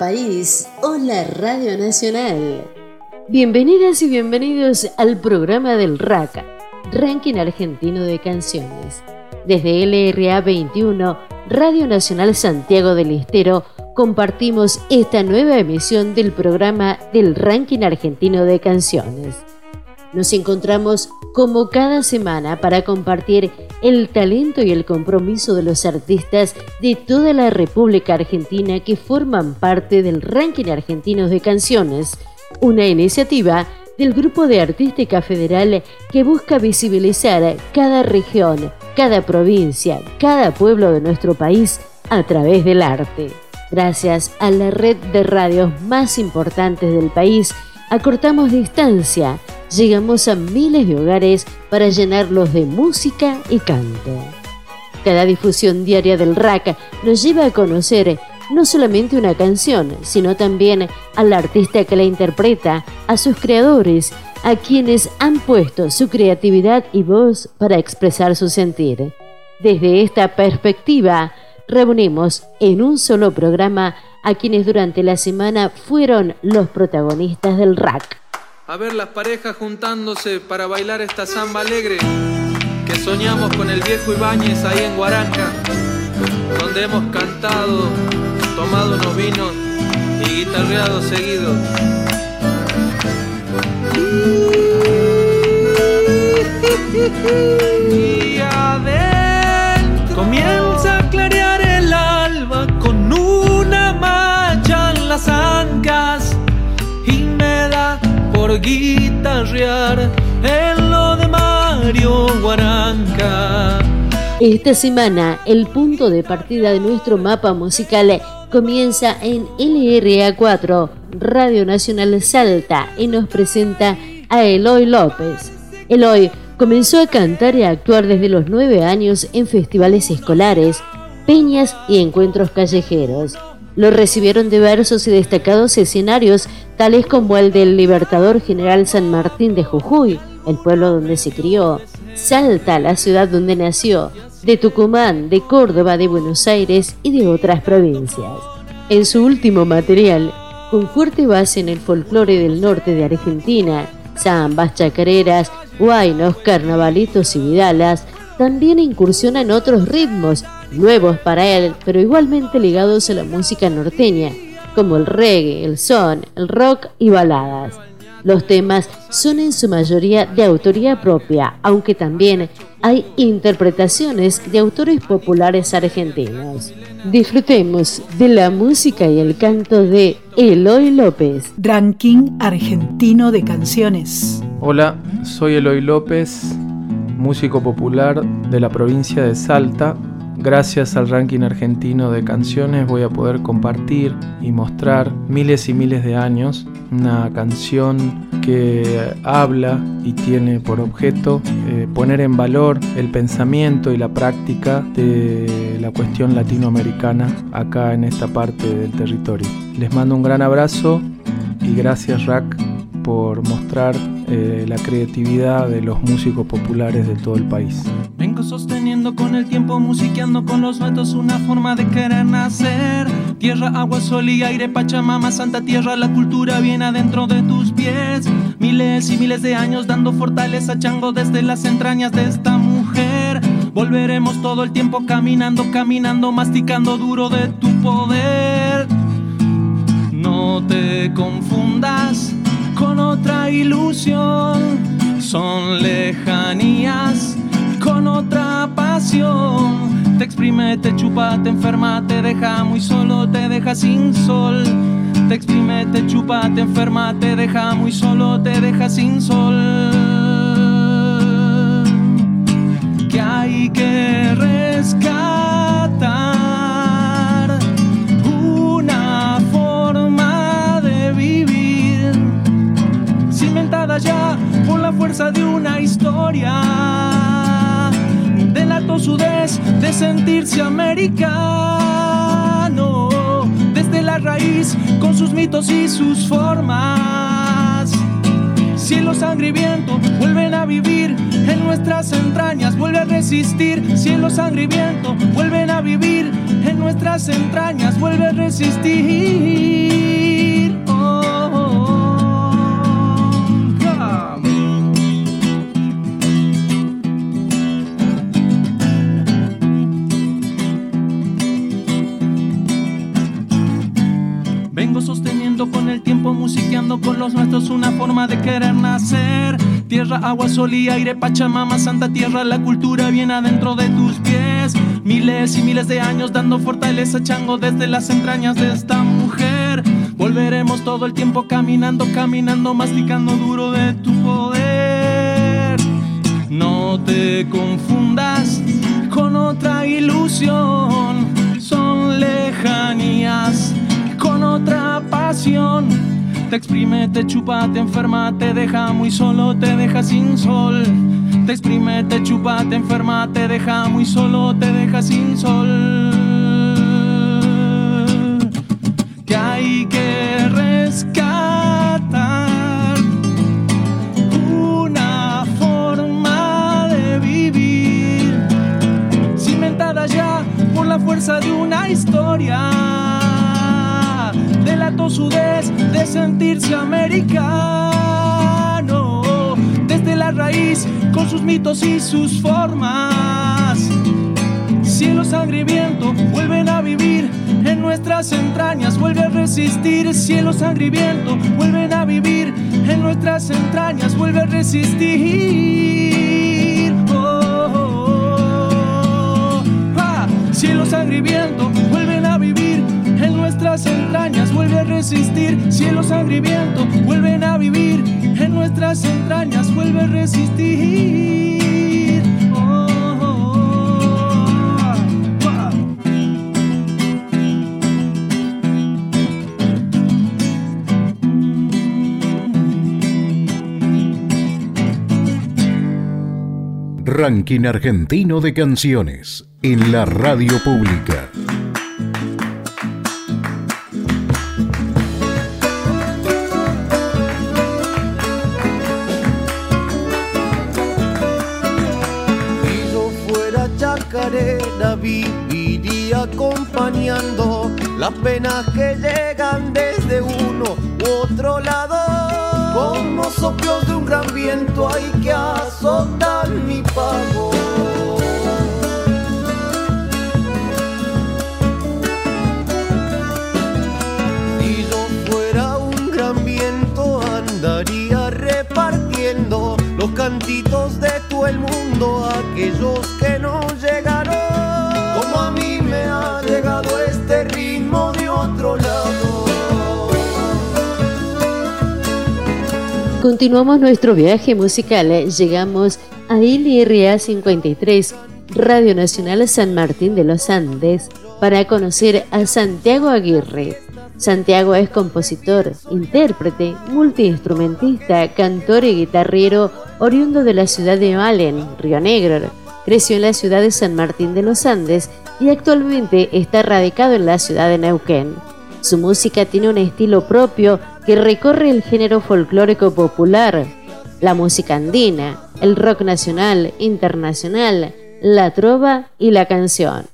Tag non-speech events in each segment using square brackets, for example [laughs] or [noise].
país, hola Radio Nacional. Bienvenidas y bienvenidos al programa del RACA, Ranking Argentino de Canciones. Desde LRA 21, Radio Nacional Santiago del Estero, compartimos esta nueva emisión del programa del Ranking Argentino de Canciones. Nos encontramos como cada semana para compartir el talento y el compromiso de los artistas de toda la República Argentina que forman parte del ranking argentino de canciones, una iniciativa del Grupo de Artística Federal que busca visibilizar cada región, cada provincia, cada pueblo de nuestro país a través del arte. Gracias a la red de radios más importantes del país, acortamos distancia llegamos a miles de hogares para llenarlos de música y canto. Cada difusión diaria del rack nos lleva a conocer no solamente una canción, sino también al artista que la interpreta, a sus creadores, a quienes han puesto su creatividad y voz para expresar su sentir. Desde esta perspectiva, reunimos en un solo programa a quienes durante la semana fueron los protagonistas del rack a ver las parejas juntándose para bailar esta samba alegre que soñamos con el viejo Ibáñez ahí en Guaranca, donde hemos cantado, tomado unos vinos y guitarreado seguido. [laughs] guitarrear en lo de Mario Guaranca. Esta semana, el punto de partida de nuestro mapa musical comienza en LRA4, Radio Nacional Salta, y nos presenta a Eloy López. Eloy comenzó a cantar y a actuar desde los nueve años en festivales escolares, peñas y encuentros callejeros. Lo recibieron diversos y destacados escenarios, tales como el del Libertador General San Martín de Jujuy, el pueblo donde se crió, Salta, la ciudad donde nació, de Tucumán, de Córdoba, de Buenos Aires y de otras provincias. En su último material, con fuerte base en el folclore del norte de Argentina, zambas, chacareras, huaynos, carnavalitos y vidalas, también incursiona en otros ritmos nuevos para él, pero igualmente ligados a la música norteña, como el reggae, el son, el rock y baladas. Los temas son en su mayoría de autoría propia, aunque también hay interpretaciones de autores populares argentinos. Disfrutemos de la música y el canto de Eloy López. Ranking argentino de canciones. Hola, soy Eloy López, músico popular de la provincia de Salta, Gracias al ranking argentino de canciones voy a poder compartir y mostrar miles y miles de años una canción que habla y tiene por objeto eh, poner en valor el pensamiento y la práctica de la cuestión latinoamericana acá en esta parte del territorio. Les mando un gran abrazo y gracias Rack por mostrar eh, la creatividad de los músicos populares de todo el país. Vengo sosteniendo con el tiempo, musiqueando con los vetos una forma de querer nacer. Tierra, agua, sol y aire, Pachamama, Santa Tierra, la cultura viene adentro de tus pies. Miles y miles de años dando fortaleza, chango desde las entrañas de esta mujer. Volveremos todo el tiempo caminando, caminando, masticando duro de tu poder. No te confundas con otra ilusión, son lejanías con otra pasión. Te exprime, te chupa, te enferma, te deja muy solo, te deja sin sol. Te exprime, te chupa, te enferma, te deja muy solo, te deja sin sol. Que hay que rescatar por la fuerza de una historia. Delato su des de sentirse americano desde la raíz con sus mitos y sus formas. Cielo, sangre y viento vuelven a vivir en nuestras entrañas, vuelve a resistir. Cielo, sangre y viento vuelven a vivir en nuestras entrañas, vuelve a resistir. Con los nuestros una forma de querer nacer. Tierra, agua, sol y aire, Pachamama, Santa Tierra, la cultura viene adentro de tus pies. Miles y miles de años dando fortaleza, chango, desde las entrañas de esta mujer. Volveremos todo el tiempo caminando, caminando, masticando duro de tu poder. No te confundas con otra ilusión, son lejanías con otra pasión. Te exprime, te chupa, te enferma, te deja muy solo, te deja sin sol. Te exprime, te chupa, te enferma, te deja muy solo, te deja sin sol. Que hay que rescatar una forma de vivir cimentada ya por la fuerza de una historia. Delató su des de sentirse americano desde la raíz con sus mitos y sus formas. Cielo, sangre y viento vuelven a vivir en nuestras entrañas, vuelve a resistir. Cielo, sangre y viento vuelven a vivir en nuestras entrañas, vuelve a resistir. Oh, oh, oh. Ah, Cielo, sangre nuestras entrañas, vuelve a resistir. Cielo, sangre y viento vuelven a vivir en nuestras entrañas, vuelve a resistir. Oh. Ranking argentino de canciones en la radio pública. Chacarera viviría acompañando las penas que llegan desde uno u otro lado. Como soplos de un gran viento hay que azotar mi pago. Si yo fuera un gran viento andaría repartiendo los cantitos de todo el mundo a aquellos Continuamos nuestro viaje musical. Llegamos a LRA 53, Radio Nacional San Martín de los Andes, para conocer a Santiago Aguirre. Santiago es compositor, intérprete, multiinstrumentista, cantor y guitarrero oriundo de la ciudad de Malen, Río Negro. Creció en la ciudad de San Martín de los Andes y actualmente está radicado en la ciudad de Neuquén. Su música tiene un estilo propio que recorre el género folclórico popular, la música andina, el rock nacional, internacional, la trova y la canción.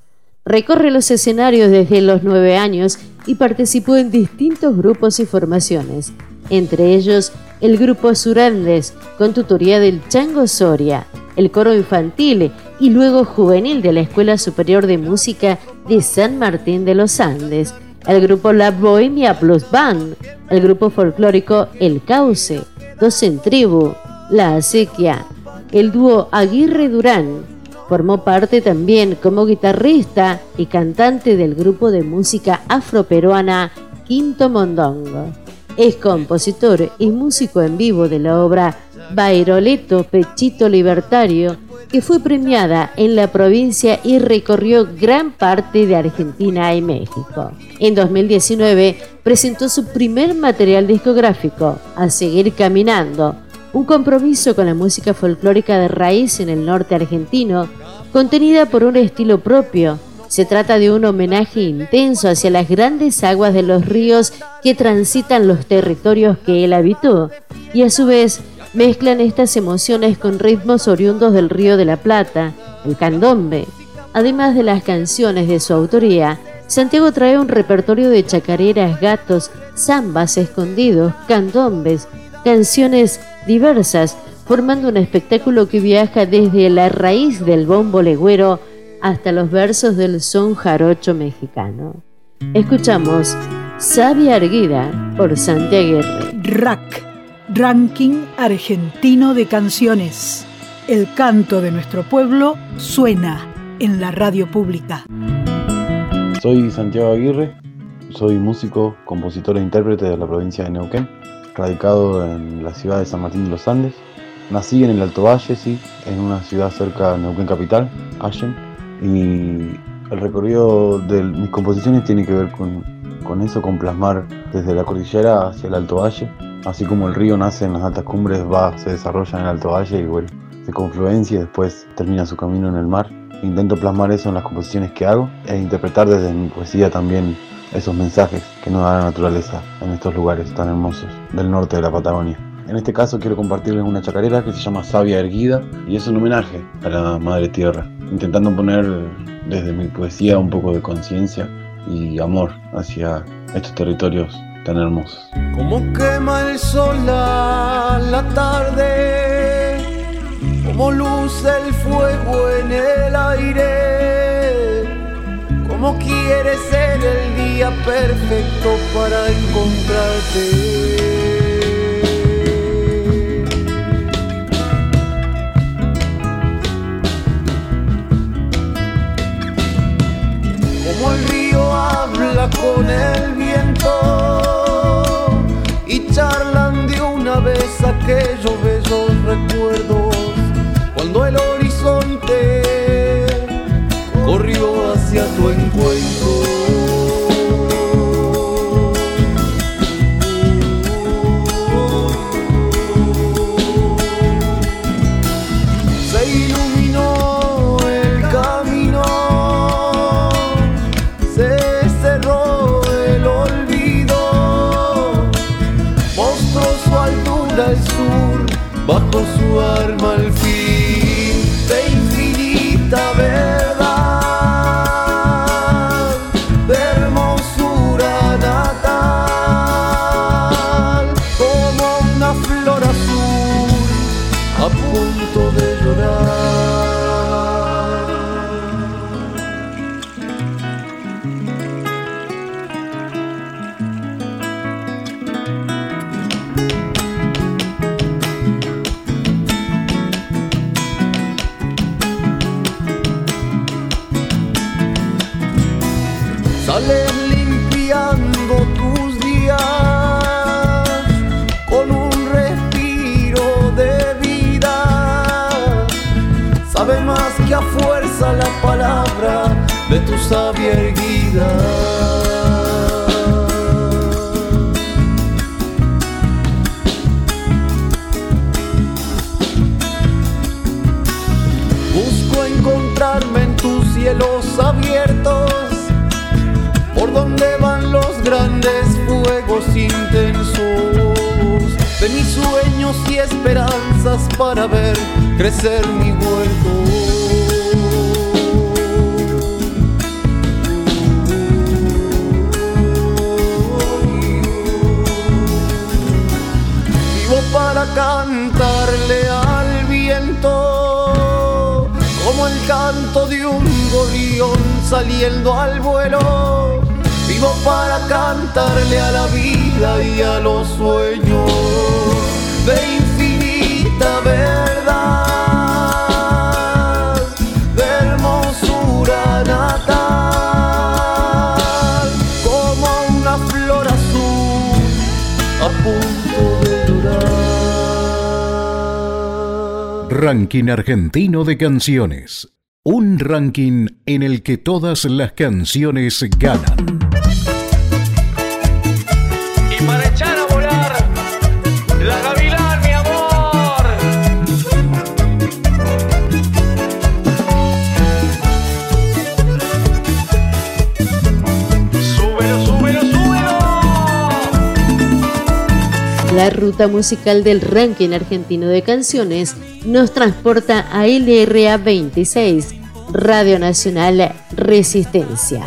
Recorre los escenarios desde los nueve años y participó en distintos grupos y formaciones, entre ellos el grupo Surandes, con tutoría del Chango Soria, el coro infantil y luego juvenil de la Escuela Superior de Música de San Martín de los Andes, el grupo La Bohemia Plus Band, el grupo folclórico El Cauce, Dos en Tribu, La Acequia, el dúo Aguirre Durán. Formó parte también como guitarrista y cantante del grupo de música afroperuana Quinto Mondongo. Es compositor y músico en vivo de la obra Bairoleto Pechito Libertario, que fue premiada en la provincia y recorrió gran parte de Argentina y México. En 2019 presentó su primer material discográfico, A Seguir Caminando, un compromiso con la música folclórica de raíz en el norte argentino, contenida por un estilo propio. Se trata de un homenaje intenso hacia las grandes aguas de los ríos que transitan los territorios que él habitó y a su vez mezclan estas emociones con ritmos oriundos del Río de la Plata, el candombe. Además de las canciones de su autoría, Santiago trae un repertorio de chacareras, gatos, zambas escondidos, candombes, canciones diversas, formando un espectáculo que viaja desde la raíz del bombo legüero hasta los versos del son jarocho mexicano. Escuchamos Sabia Erguida por Santiago Rack Ranking Argentino de Canciones. El canto de nuestro pueblo suena en la radio pública. Soy Santiago Aguirre, soy músico, compositor e intérprete de la provincia de Neuquén, radicado en la ciudad de San Martín de los Andes. Nací en el Alto Valle, sí, en una ciudad cerca de Neuquén Capital, Allen, y el recorrido de mis composiciones tiene que ver con, con eso, con plasmar desde la cordillera hacia el Alto Valle Así como el río nace en las altas cumbres, va, se desarrolla en el Alto Valle y bueno, se confluencia y después termina su camino en el mar. Intento plasmar eso en las composiciones que hago e interpretar desde mi poesía también esos mensajes que nos da la naturaleza en estos lugares tan hermosos del norte de la Patagonia. En este caso quiero compartirles una chacarera que se llama Sabia Erguida y es un homenaje a la Madre Tierra, intentando poner desde mi poesía un poco de conciencia y amor hacia estos territorios tan hermosos. Como quema el sol a la tarde, como luce el fuego en el aire, como quiere ser el día perfecto para encontrarte. Como el río habla con el viento vez aquellos bellos recuerdos cuando el horizonte corrió hacia tu encuentro. Crecer mi huerto. Vivo para cantarle al viento como el canto de un gorrión saliendo al vuelo Vivo para cantarle a la vida y a los sueños de infinita verdad, Ranking Argentino de Canciones. Un ranking en el que todas las canciones ganan. Ruta musical del ranking argentino de canciones nos transporta a LRA 26, Radio Nacional Resistencia.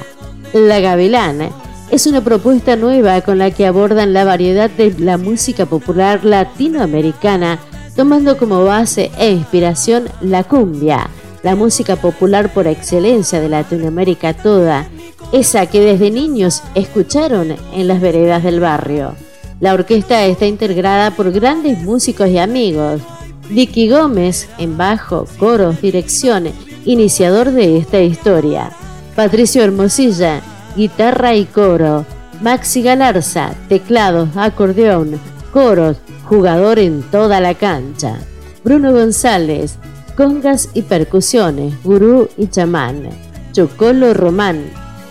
La Gavilán es una propuesta nueva con la que abordan la variedad de la música popular latinoamericana, tomando como base e inspiración la cumbia, la música popular por excelencia de Latinoamérica toda, esa que desde niños escucharon en las veredas del barrio. La orquesta está integrada por grandes músicos y amigos. Vicky Gómez en bajo, coros, dirección, iniciador de esta historia. Patricio Hermosilla, guitarra y coro. Maxi Galarza, teclados, acordeón, coros, jugador en toda la cancha. Bruno González, congas y percusiones, gurú y chamán. Chocolo Román,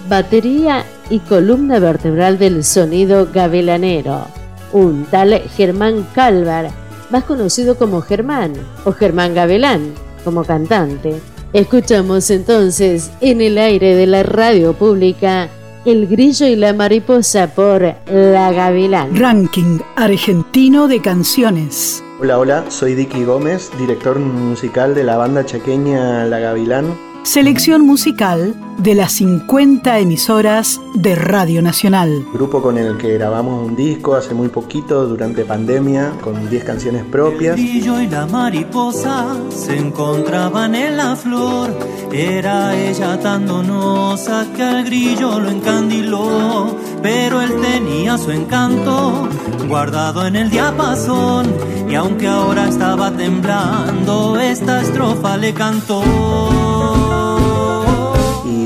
batería y columna vertebral del sonido gavilanero. Un tal Germán Calvar, más conocido como Germán o Germán Gavilán como cantante. Escuchamos entonces en el aire de la radio pública El grillo y la mariposa por La Gavilán. Ranking argentino de canciones. Hola, hola, soy Dicky Gómez, director musical de la banda chaqueña La Gavilán. Selección musical de las 50 emisoras de Radio Nacional. Grupo con el que grabamos un disco hace muy poquito, durante pandemia, con 10 canciones propias. El grillo y la mariposa se encontraban en la flor. Era ella tan donosa que al grillo lo encandiló. Pero él tenía su encanto guardado en el diapasón. Y aunque ahora estaba temblando, esta estrofa le cantó.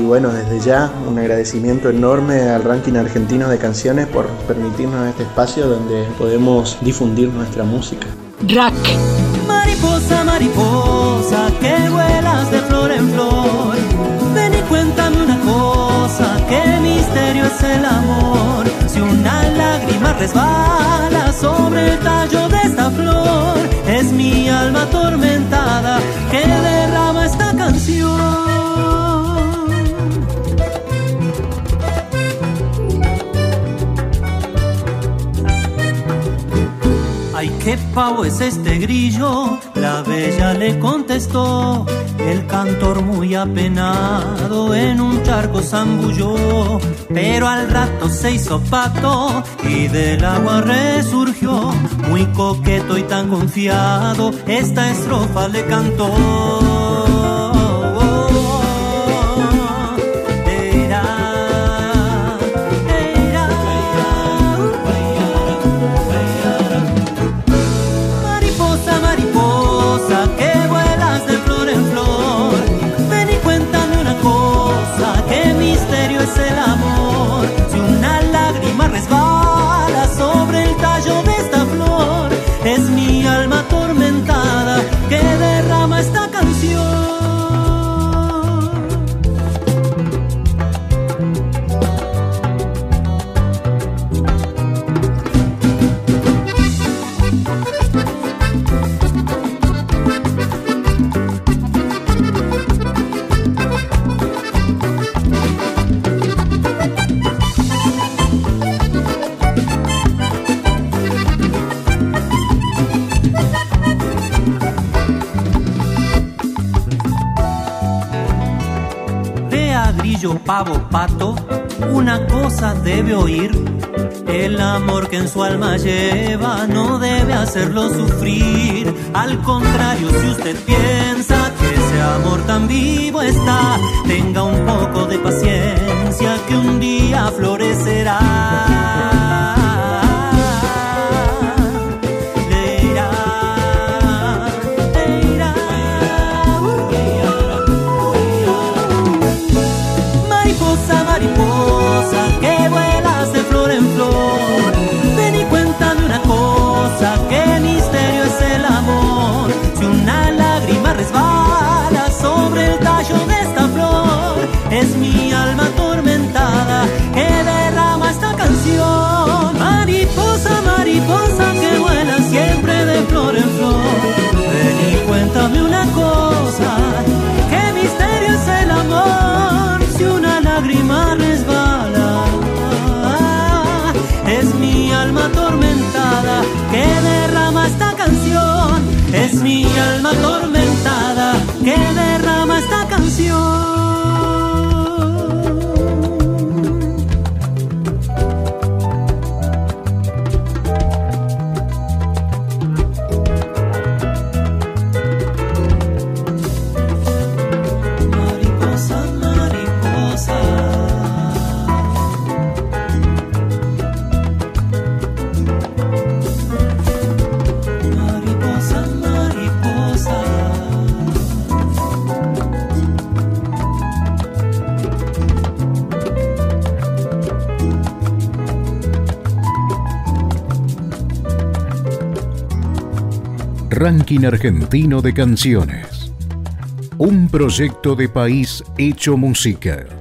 Y bueno, desde ya un agradecimiento enorme al ranking argentino de canciones por permitirnos este espacio donde podemos difundir nuestra música. Rack. Mariposa, mariposa, que vuelas de flor en flor. Ven y cuéntame una cosa, qué misterio es el amor. Si una lágrima resbala sobre el tallo de esta flor, es mi alma atormentada que derrama esta canción. Qué pavo es este grillo, la bella le contestó. El cantor muy apenado en un charco zambulló, pero al rato se hizo pato y del agua resurgió. Muy coqueto y tan confiado, esta estrofa le cantó. Pavo, pato, una cosa debe oír. El amor que en su alma lleva no debe hacerlo sufrir. Al contrario, si usted piensa que ese amor tan vivo está, tenga un poco de paciencia que un día florece la tormenta. Ranking Argentino de Canciones. Un proyecto de país hecho música.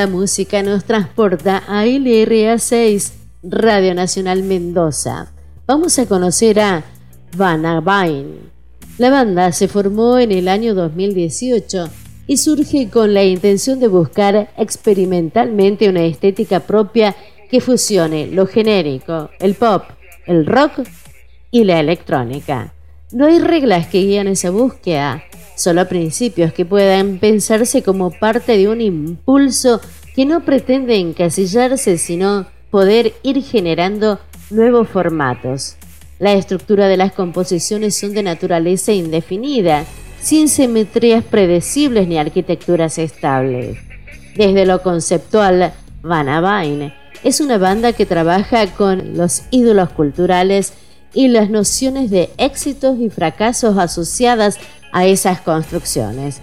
La música nos transporta a LRA 6, Radio Nacional Mendoza. Vamos a conocer a Vanabain. La banda se formó en el año 2018 y surge con la intención de buscar experimentalmente una estética propia que fusione lo genérico, el pop, el rock y la electrónica. No hay reglas que guían esa búsqueda, solo principios que puedan pensarse como parte de un impulso que no pretende encasillarse, sino poder ir generando nuevos formatos. La estructura de las composiciones son de naturaleza indefinida, sin simetrías predecibles ni arquitecturas estables. Desde lo conceptual, Van es una banda que trabaja con los ídolos culturales y las nociones de éxitos y fracasos asociadas a esas construcciones.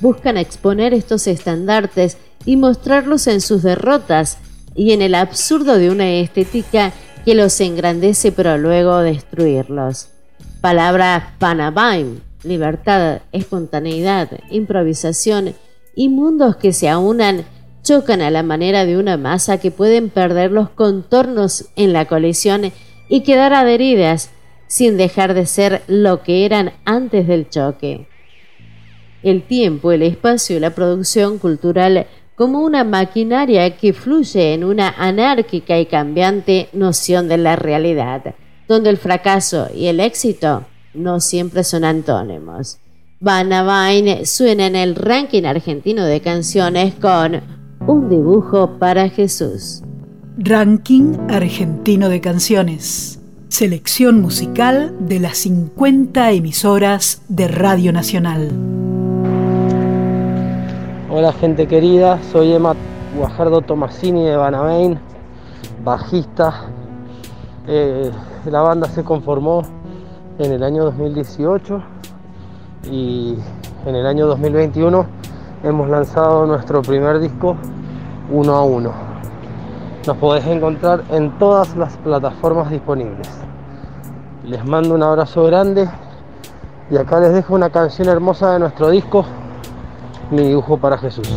Buscan exponer estos estandartes y mostrarlos en sus derrotas y en el absurdo de una estética que los engrandece pero luego destruirlos. Palabra Panabaim, libertad, espontaneidad, improvisación y mundos que se aunan chocan a la manera de una masa que pueden perder los contornos en la colisión y quedar adheridas sin dejar de ser lo que eran antes del choque. El tiempo, el espacio y la producción cultural como una maquinaria que fluye en una anárquica y cambiante noción de la realidad, donde el fracaso y el éxito no siempre son antónimos. Van Vine suena en el ranking argentino de canciones con Un dibujo para Jesús. Ranking argentino de canciones. Selección musical de las 50 emisoras de Radio Nacional. Hola gente querida, soy Emma Guajardo Tomasini de Banamein, bajista. Eh, la banda se conformó en el año 2018 y en el año 2021 hemos lanzado nuestro primer disco uno a uno. Nos podés encontrar en todas las plataformas disponibles. Les mando un abrazo grande y acá les dejo una canción hermosa de nuestro disco, Mi dibujo para Jesús.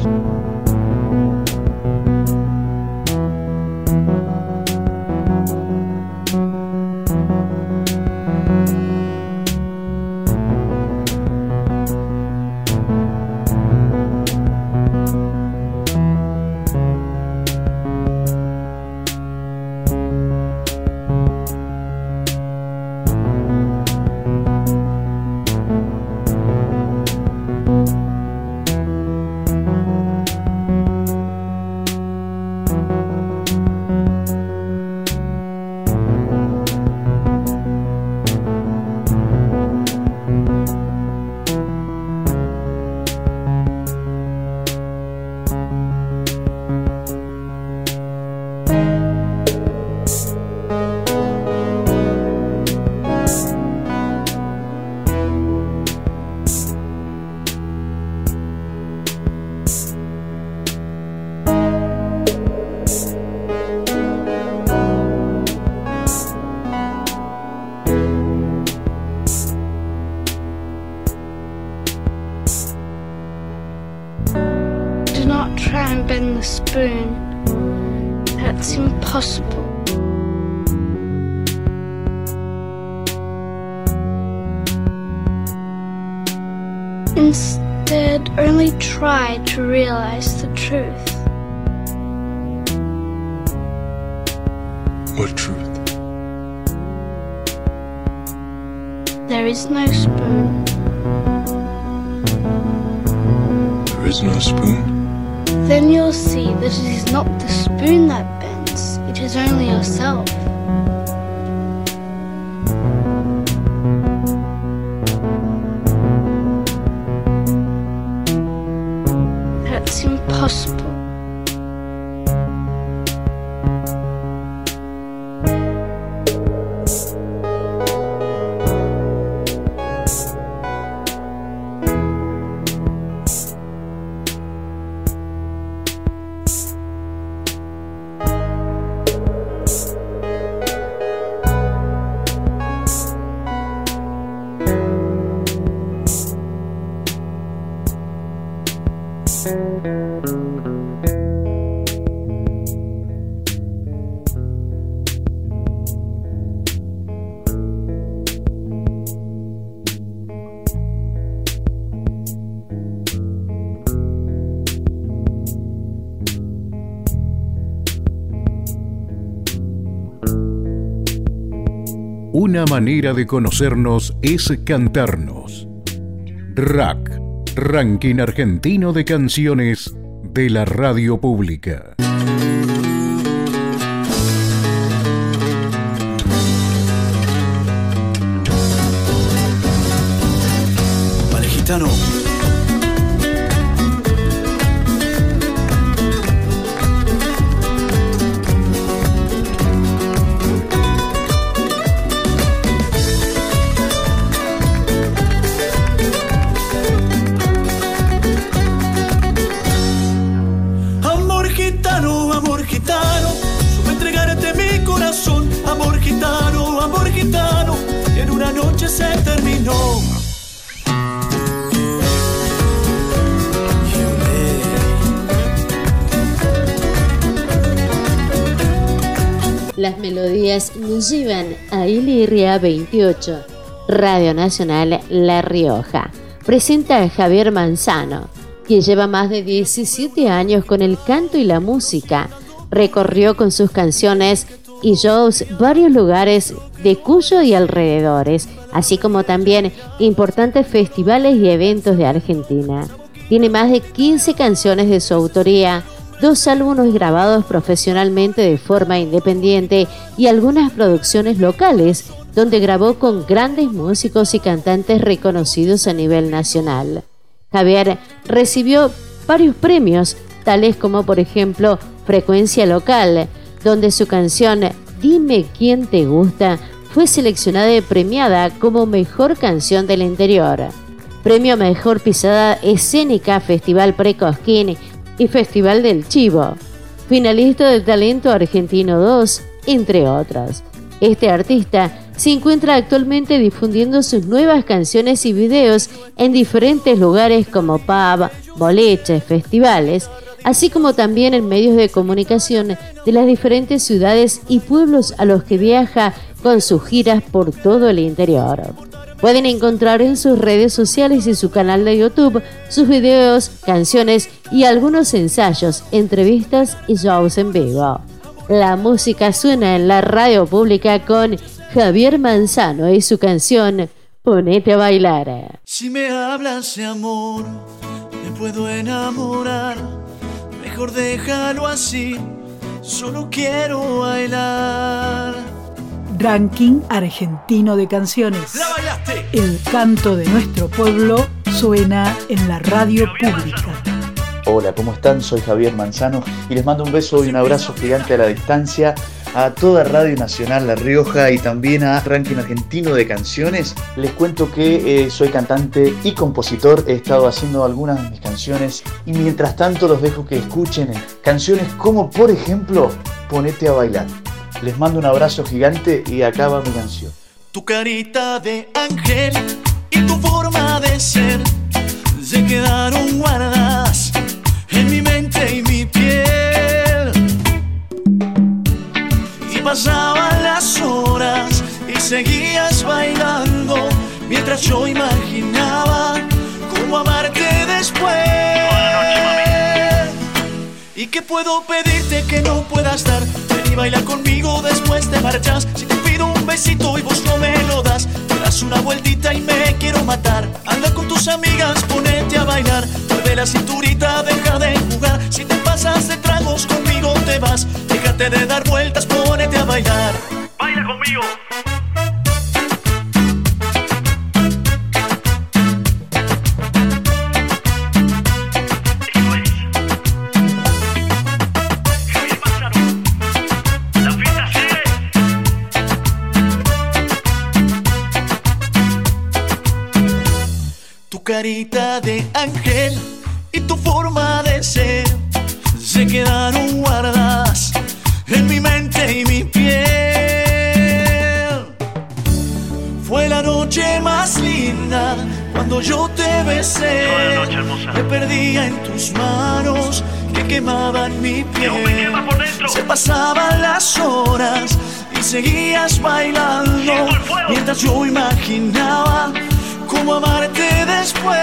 Una manera de conocernos es cantarnos. Ranking Argentino de Canciones de la Radio Pública. Ilirria 28, Radio Nacional La Rioja. Presenta a Javier Manzano, quien lleva más de 17 años con el canto y la música. Recorrió con sus canciones y shows varios lugares de Cuyo y alrededores, así como también importantes festivales y eventos de Argentina. Tiene más de 15 canciones de su autoría, dos álbumes grabados profesionalmente de forma independiente y algunas producciones locales, donde grabó con grandes músicos y cantantes reconocidos a nivel nacional. Javier recibió varios premios, tales como por ejemplo Frecuencia Local, donde su canción Dime quién te gusta fue seleccionada y premiada como mejor canción del interior. Premio Mejor Pisada Escénica Festival Precosquín y Festival del Chivo. Finalista de Talento Argentino 2, entre otros. Este artista se encuentra actualmente difundiendo sus nuevas canciones y videos en diferentes lugares como pub, boliches, festivales, así como también en medios de comunicación de las diferentes ciudades y pueblos a los que viaja con sus giras por todo el interior. Pueden encontrar en sus redes sociales y su canal de YouTube sus videos, canciones y algunos ensayos, entrevistas y shows en vivo. La música suena en la radio pública con Javier Manzano y su canción Ponete a bailar. Si me hablas de amor, me puedo enamorar. Mejor déjalo así, solo quiero bailar. Ranking Argentino de Canciones. ¡La bailaste! El canto de nuestro pueblo suena en la radio pública. Hola, ¿cómo están? Soy Javier Manzano y les mando un beso y un abrazo gigante a la distancia a toda Radio Nacional La Rioja y también a Ranking Argentino de Canciones. Les cuento que eh, soy cantante y compositor, he estado haciendo algunas de mis canciones y mientras tanto los dejo que escuchen canciones como por ejemplo Ponete a bailar. Les mando un abrazo gigante y acaba mi canción. Tu carita de ángel y tu forma de ser se quedaron guardadas mientras yo imaginaba cómo amarte después. ¿Y qué puedo pedirte que no puedas dar? Ven y baila conmigo, después te marchas. Si te pido un besito y vos no me lo das, te das una vueltita y me quiero matar. Anda con tus amigas, ponete a bailar. Mueve la cinturita, deja de jugar. Si te pasas de tragos, conmigo te vas. Déjate de dar vueltas, ponete a bailar. Baila conmigo. Tu carita de ángel y tu forma de ser se quedaron guardadas en mi mente y mi piel. Fue la noche más linda cuando yo te besé. Me perdía en tus manos que quemaban mi piel. Se pasaban las horas y seguías bailando mientras yo imaginaba cómo amarte después.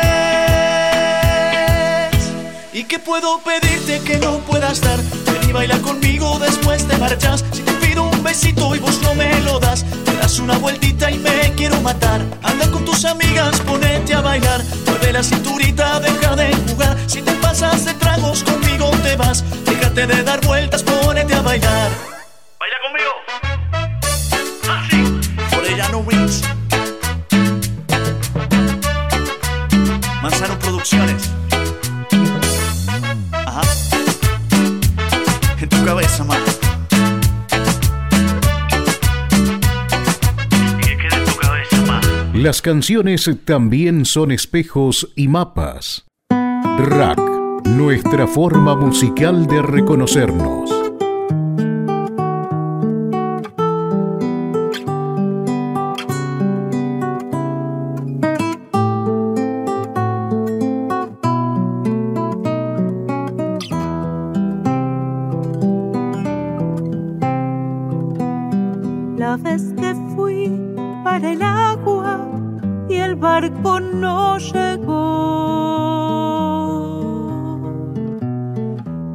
¿Y qué puedo pedirte que no puedas dar? Ven y baila conmigo, después te marchas. Si te pido un besito y vos no me lo das, te das una vueltita y me quiero matar. Anda con tus amigas, ponete a bailar. Mueve la cinturita, deja de jugar. Si te pasas de tragos conmigo te vas. Déjate de dar vueltas, ponete a bailar. Baila conmigo. Orellano Wings. Manzano Producciones. Ajá. En tu cabeza. Las canciones también son espejos y mapas. Rack, nuestra forma musical de reconocernos.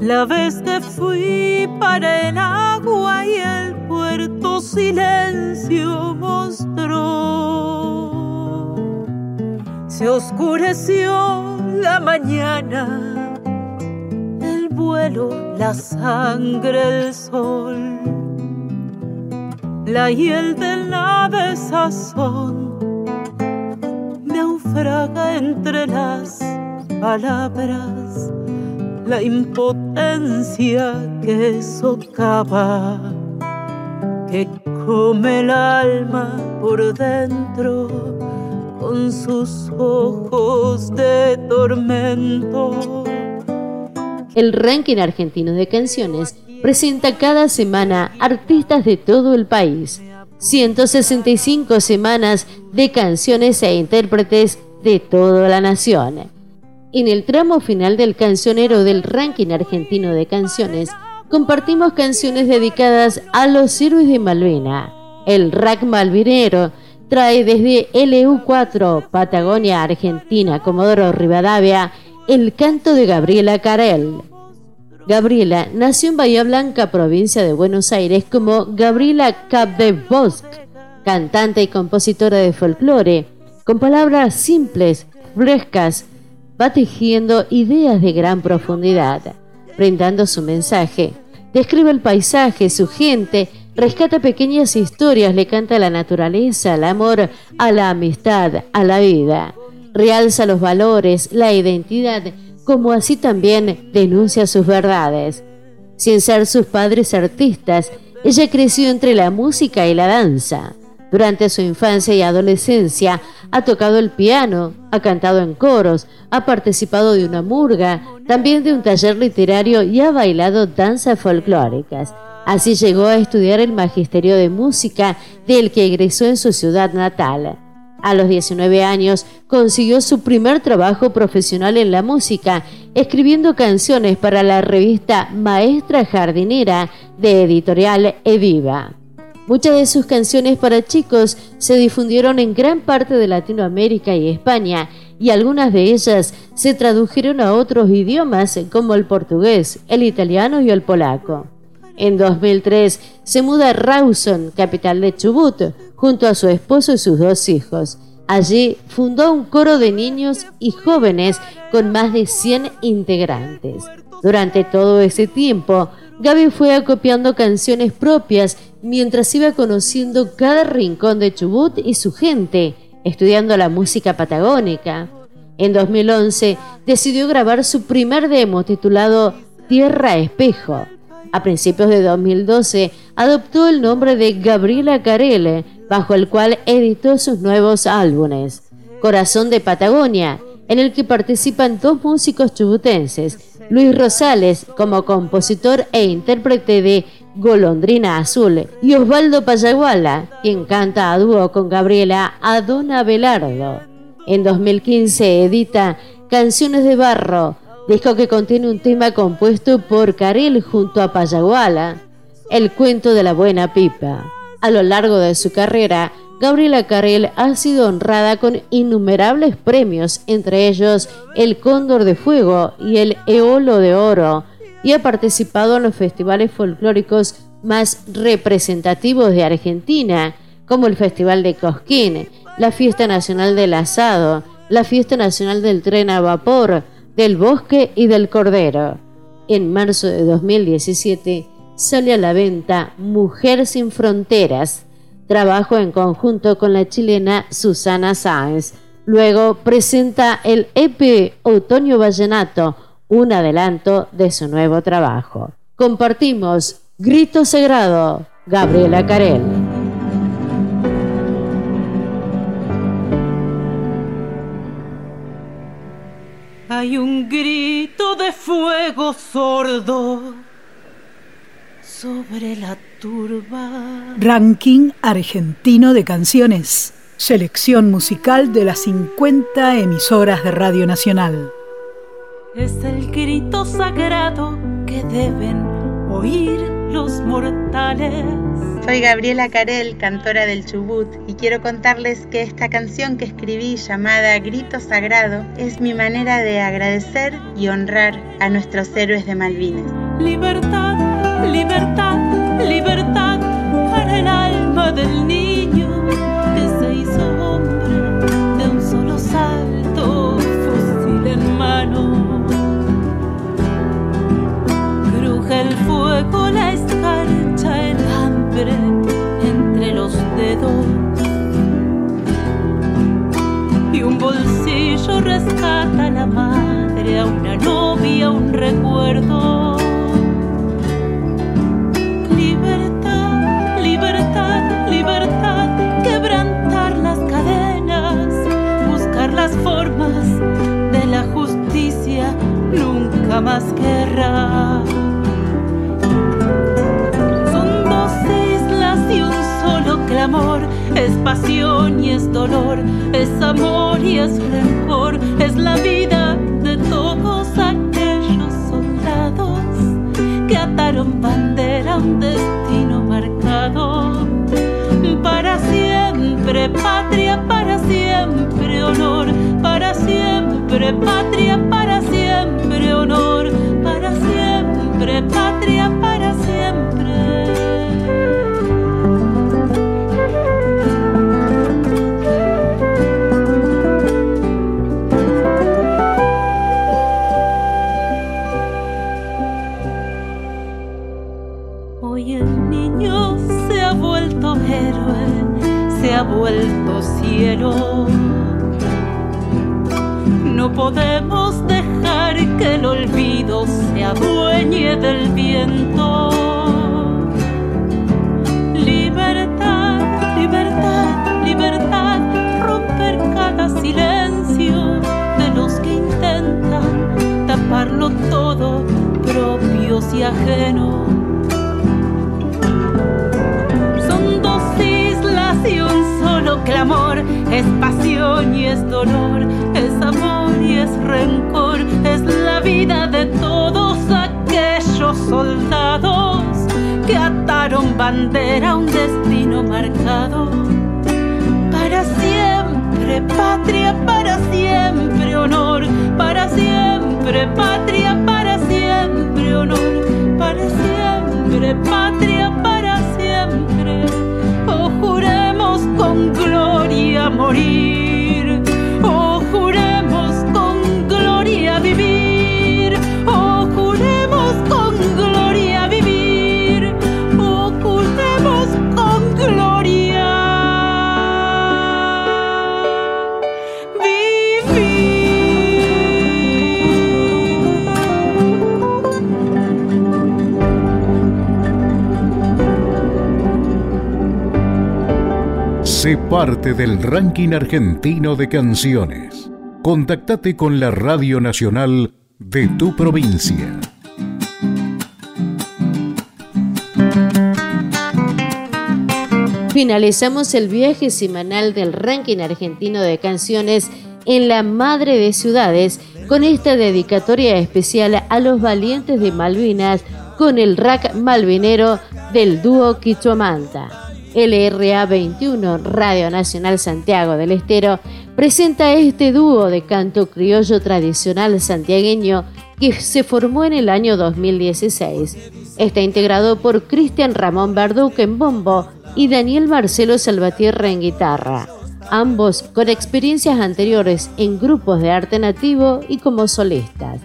La vez que fui para el agua y el puerto silencio mostró. Se oscureció la mañana, el vuelo, la sangre, el sol la hiel del nave sazón naufraga entre las palabras, la impotencia que socava, que come el alma por dentro con sus ojos de tormento. El ranking argentino de canciones presenta cada semana artistas de todo el país. 165 semanas de canciones e intérpretes de toda la nación. En el tramo final del cancionero del ranking argentino de canciones, compartimos canciones dedicadas a los héroes de Malvina. El rack malvinero trae desde LU4, Patagonia, Argentina, Comodoro Rivadavia, el canto de Gabriela Carel. Gabriela nació en Bahía Blanca, provincia de Buenos Aires, como Gabriela Capdevosc, cantante y compositora de folclore, con palabras simples, frescas, va tejiendo ideas de gran profundidad, brindando su mensaje. Describe el paisaje, su gente, rescata pequeñas historias, le canta a la naturaleza, al amor, a la amistad, a la vida. Realza los valores, la identidad, como así también denuncia sus verdades. Sin ser sus padres artistas, ella creció entre la música y la danza. Durante su infancia y adolescencia ha tocado el piano, ha cantado en coros, ha participado de una murga, también de un taller literario y ha bailado danzas folclóricas. Así llegó a estudiar el Magisterio de Música del que egresó en su ciudad natal. A los 19 años consiguió su primer trabajo profesional en la música, escribiendo canciones para la revista Maestra Jardinera de editorial Ediva. Muchas de sus canciones para chicos se difundieron en gran parte de Latinoamérica y España y algunas de ellas se tradujeron a otros idiomas como el portugués, el italiano y el polaco. En 2003 se muda a Rawson, capital de Chubut, junto a su esposo y sus dos hijos. Allí fundó un coro de niños y jóvenes con más de 100 integrantes. Durante todo ese tiempo, Gaby fue acopiando canciones propias mientras iba conociendo cada rincón de Chubut y su gente, estudiando la música patagónica. En 2011 decidió grabar su primer demo titulado Tierra Espejo. A principios de 2012 adoptó el nombre de Gabriela Carele, bajo el cual editó sus nuevos álbumes. Corazón de Patagonia, en el que participan dos músicos chubutenses, Luis Rosales como compositor e intérprete de Golondrina Azul y Osvaldo Payaguala, quien canta a dúo con Gabriela Adona Belardo. En 2015 edita Canciones de Barro, disco que contiene un tema compuesto por Caril junto a Payaguala, El cuento de la buena pipa. A lo largo de su carrera, Gabriela Carrel ha sido honrada con innumerables premios, entre ellos el Cóndor de Fuego y el Eolo de Oro, y ha participado en los festivales folclóricos más representativos de Argentina, como el Festival de Cosquín, la Fiesta Nacional del Asado, la Fiesta Nacional del Tren a Vapor, del Bosque y del Cordero. En marzo de 2017 sale a la venta Mujer sin Fronteras, trabajo en conjunto con la chilena Susana Sáenz. Luego presenta el EP Otoño Vallenato, un adelanto de su nuevo trabajo. Compartimos Grito Sagrado, Gabriela Carel. Hay un grito de fuego sordo sobre la turba. Ranking argentino de canciones. Selección musical de las 50 emisoras de Radio Nacional. Es el grito sagrado que deben oír los mortales. Soy Gabriela Carel, cantora del Chubut, y quiero contarles que esta canción que escribí llamada Grito Sagrado es mi manera de agradecer y honrar a nuestros héroes de Malvinas. Libertad libertad, libertad para el alma del niño que se hizo el fuego, la escarcha, el hambre entre los dedos. Y un bolsillo rescata a la madre, a una novia, un recuerdo. formas de la justicia, nunca más guerra. Clamor, es pasión y es dolor, es amor y es rencor, es la vida de todos aquellos soldados que ataron bandera a un destino marcado. Para siempre, patria para siempre, honor, para siempre, patria para Hoy el niño se ha vuelto héroe, se ha vuelto cielo. No podemos dejar que el olvido se adueñe del viento. Libertad, libertad, libertad, romper cada silencio de los que intentan taparlo todo, propios y ajenos. Un solo clamor, es pasión y es dolor, es amor y es rencor, es la vida de todos aquellos soldados que ataron bandera a un destino marcado. Para siempre, patria, para siempre honor, para siempre, patria, para siempre, honor, para siempre, patria, con gloria morir, Parte del ranking argentino de canciones. Contactate con la Radio Nacional de tu provincia. Finalizamos el viaje semanal del ranking argentino de canciones en la madre de ciudades con esta dedicatoria especial a los valientes de Malvinas con el rack malvinero del dúo Quichuamanta. LRA 21, Radio Nacional Santiago del Estero, presenta este dúo de canto criollo tradicional santiagueño que se formó en el año 2016. Está integrado por Cristian Ramón Verduc en bombo y Daniel Marcelo Salvatierra en guitarra, ambos con experiencias anteriores en grupos de arte nativo y como solistas.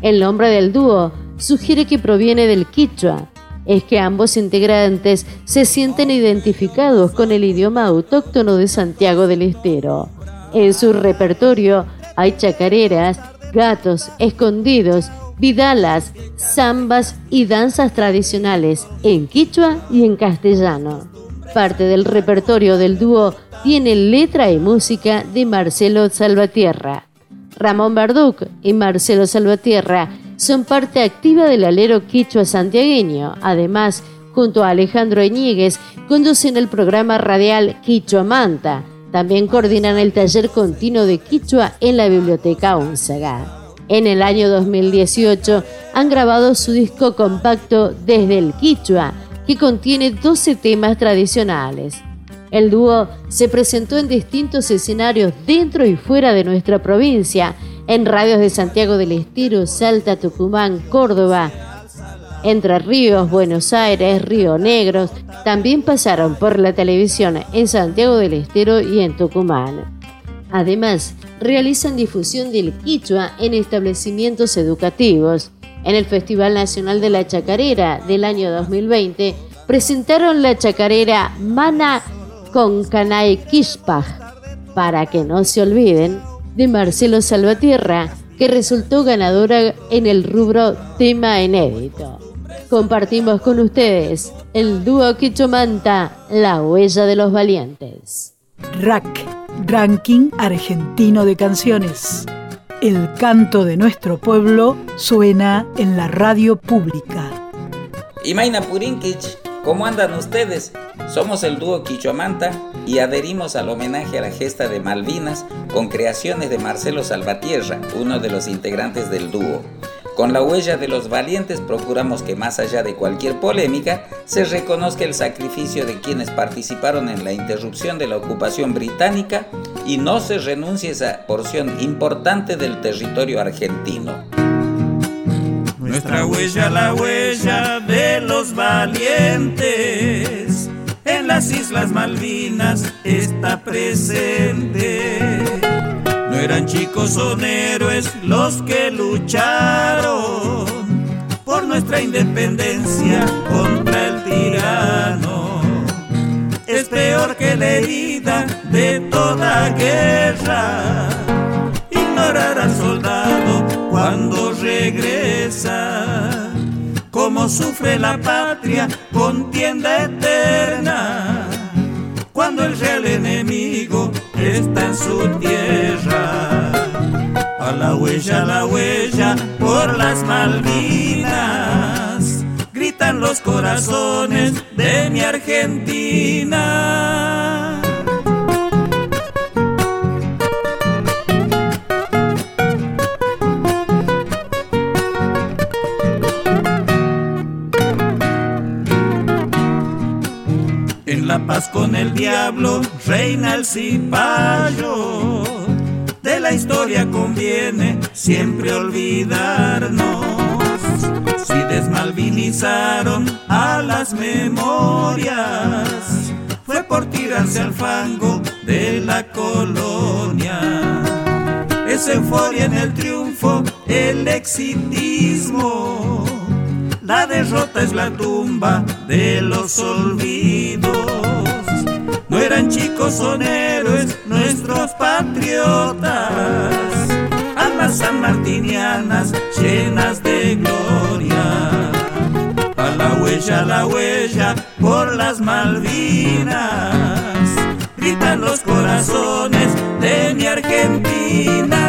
El nombre del dúo sugiere que proviene del quichua, es que ambos integrantes se sienten identificados con el idioma autóctono de Santiago del Estero. En su repertorio hay chacareras, gatos, escondidos, vidalas, zambas y danzas tradicionales en quichua y en castellano. Parte del repertorio del dúo tiene letra y música de Marcelo Salvatierra. Ramón Barduc y Marcelo Salvatierra son parte activa del alero quichua santiagueño. Además, junto a Alejandro Eñigues, conducen el programa radial Quichua Manta. También coordinan el taller continuo de Quichua en la Biblioteca Unzaga. En el año 2018 han grabado su disco compacto Desde el Quichua, que contiene 12 temas tradicionales. El dúo se presentó en distintos escenarios dentro y fuera de nuestra provincia, en radios de Santiago del Estero, Salta, Tucumán, Córdoba, Entre Ríos, Buenos Aires, Río Negros. También pasaron por la televisión en Santiago del Estero y en Tucumán. Además, realizan difusión del quichua en establecimientos educativos. En el Festival Nacional de la Chacarera del año 2020, presentaron la chacarera Mana con Canay Kishpaj, para que no se olviden, de Marcelo Salvatierra, que resultó ganadora en el rubro tema inédito. Compartimos con ustedes el dúo Quichomanta, La Huella de los Valientes. RAC, Ranking Argentino de Canciones. El canto de nuestro pueblo suena en la radio pública. Imaina Purinkich, ¿cómo andan ustedes? Somos el dúo Quichuamanta y adherimos al homenaje a la gesta de Malvinas con creaciones de Marcelo Salvatierra, uno de los integrantes del dúo. Con la huella de los valientes procuramos que más allá de cualquier polémica se reconozca el sacrificio de quienes participaron en la interrupción de la ocupación británica y no se renuncie a esa porción importante del territorio argentino. Nuestra huella, la huella de los valientes, en las Islas Malvinas está presente. No eran chicos, son héroes los que lucharon por nuestra independencia contra el tirano. Es peor que la herida de toda guerra. Ignorar al soldado cuando regresa. Cómo sufre la patria contienda eterna cuando el real enemigo está en su tierra. A la huella, a la huella, por las Malvinas, gritan los corazones de mi Argentina. La paz con el diablo reina el cipayo de la historia conviene siempre olvidarnos. Si desmalvinizaron a las memorias, fue por tirarse al fango de la colonia. Es euforia en el triunfo, el exitismo. La derrota es la tumba de los olvidos. No eran chicos, son héroes, nuestros patriotas. Almas sanmartinianas llenas de gloria. A la huella, a la huella, por las Malvinas. Gritan los corazones de mi Argentina.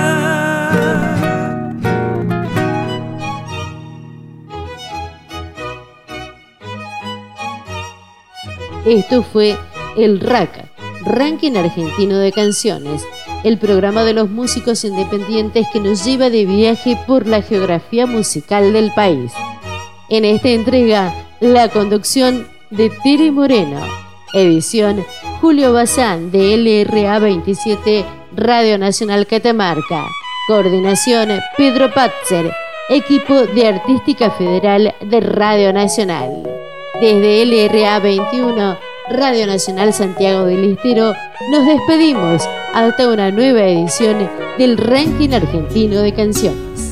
Esto fue el RACA, Ranking Argentino de Canciones, el programa de los músicos independientes que nos lleva de viaje por la geografía musical del país. En esta entrega, la conducción de Tere Moreno, edición Julio Bazán de LRA 27 Radio Nacional Catamarca, coordinación Pedro Patzer, equipo de Artística Federal de Radio Nacional. Desde LRA 21, Radio Nacional Santiago del Estero, nos despedimos hasta una nueva edición del Ranking Argentino de Canciones.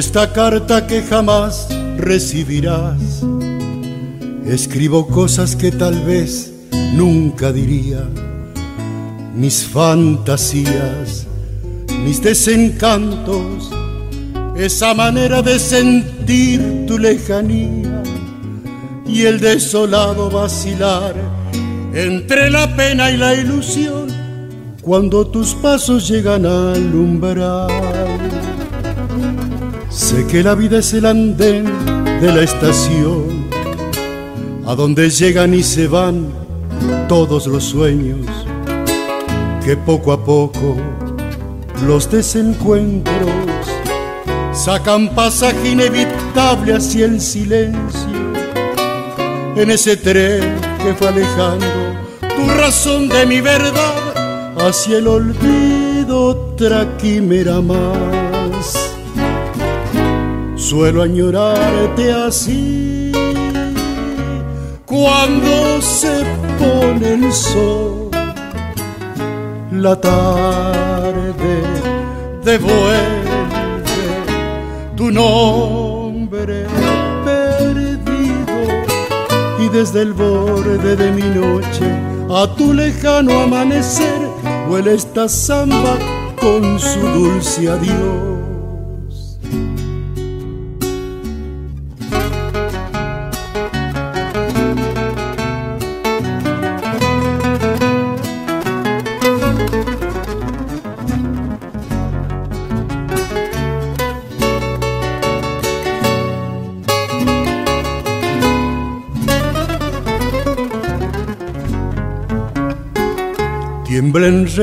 Esta carta que jamás recibirás, escribo cosas que tal vez nunca diría, mis fantasías, mis desencantos, esa manera de sentir tu lejanía y el desolado vacilar entre la pena y la ilusión cuando tus pasos llegan al umbral. Sé que la vida es el andén de la estación, a donde llegan y se van todos los sueños, que poco a poco los desencuentros sacan pasaje inevitable hacia el silencio. En ese tren que fue alejando tu razón de mi verdad hacia el olvido, otra quimera más suelo añorarte así. Cuando se pone el sol la tarde devuelve tu nombre perdido. Y desde el borde de mi noche a tu lejano amanecer huele esta samba con su dulce adiós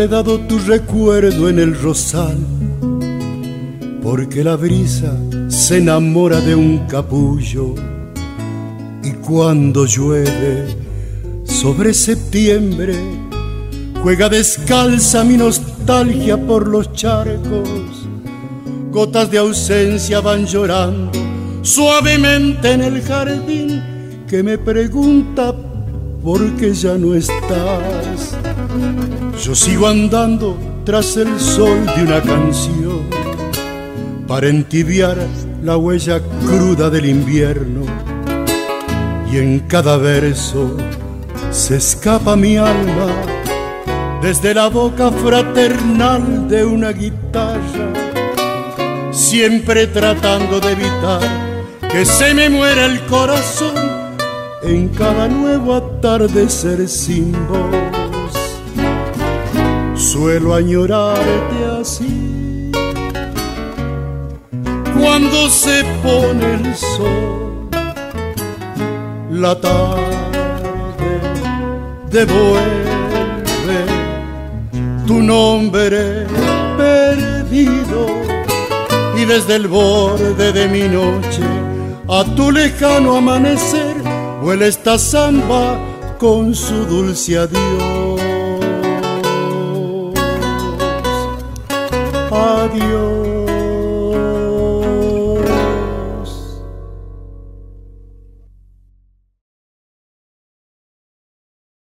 enredado tu recuerdo en el rosal, porque la brisa se enamora de un capullo y cuando llueve sobre septiembre juega descalza mi nostalgia por los charcos, gotas de ausencia van llorando suavemente en el jardín que me pregunta por qué ya no estás. Yo sigo andando tras el sol de una canción para entibiar la huella cruda del invierno. Y en cada verso se escapa mi alma desde la boca fraternal de una guitarra, siempre tratando de evitar que se me muera el corazón en cada nuevo atardecer sin voz suelo añorarte así. Cuando se pone el sol, la tarde devuelve tu nombre perdido y desde el borde de mi noche a tu lejano amanecer huele esta samba con su dulce adiós. Adiós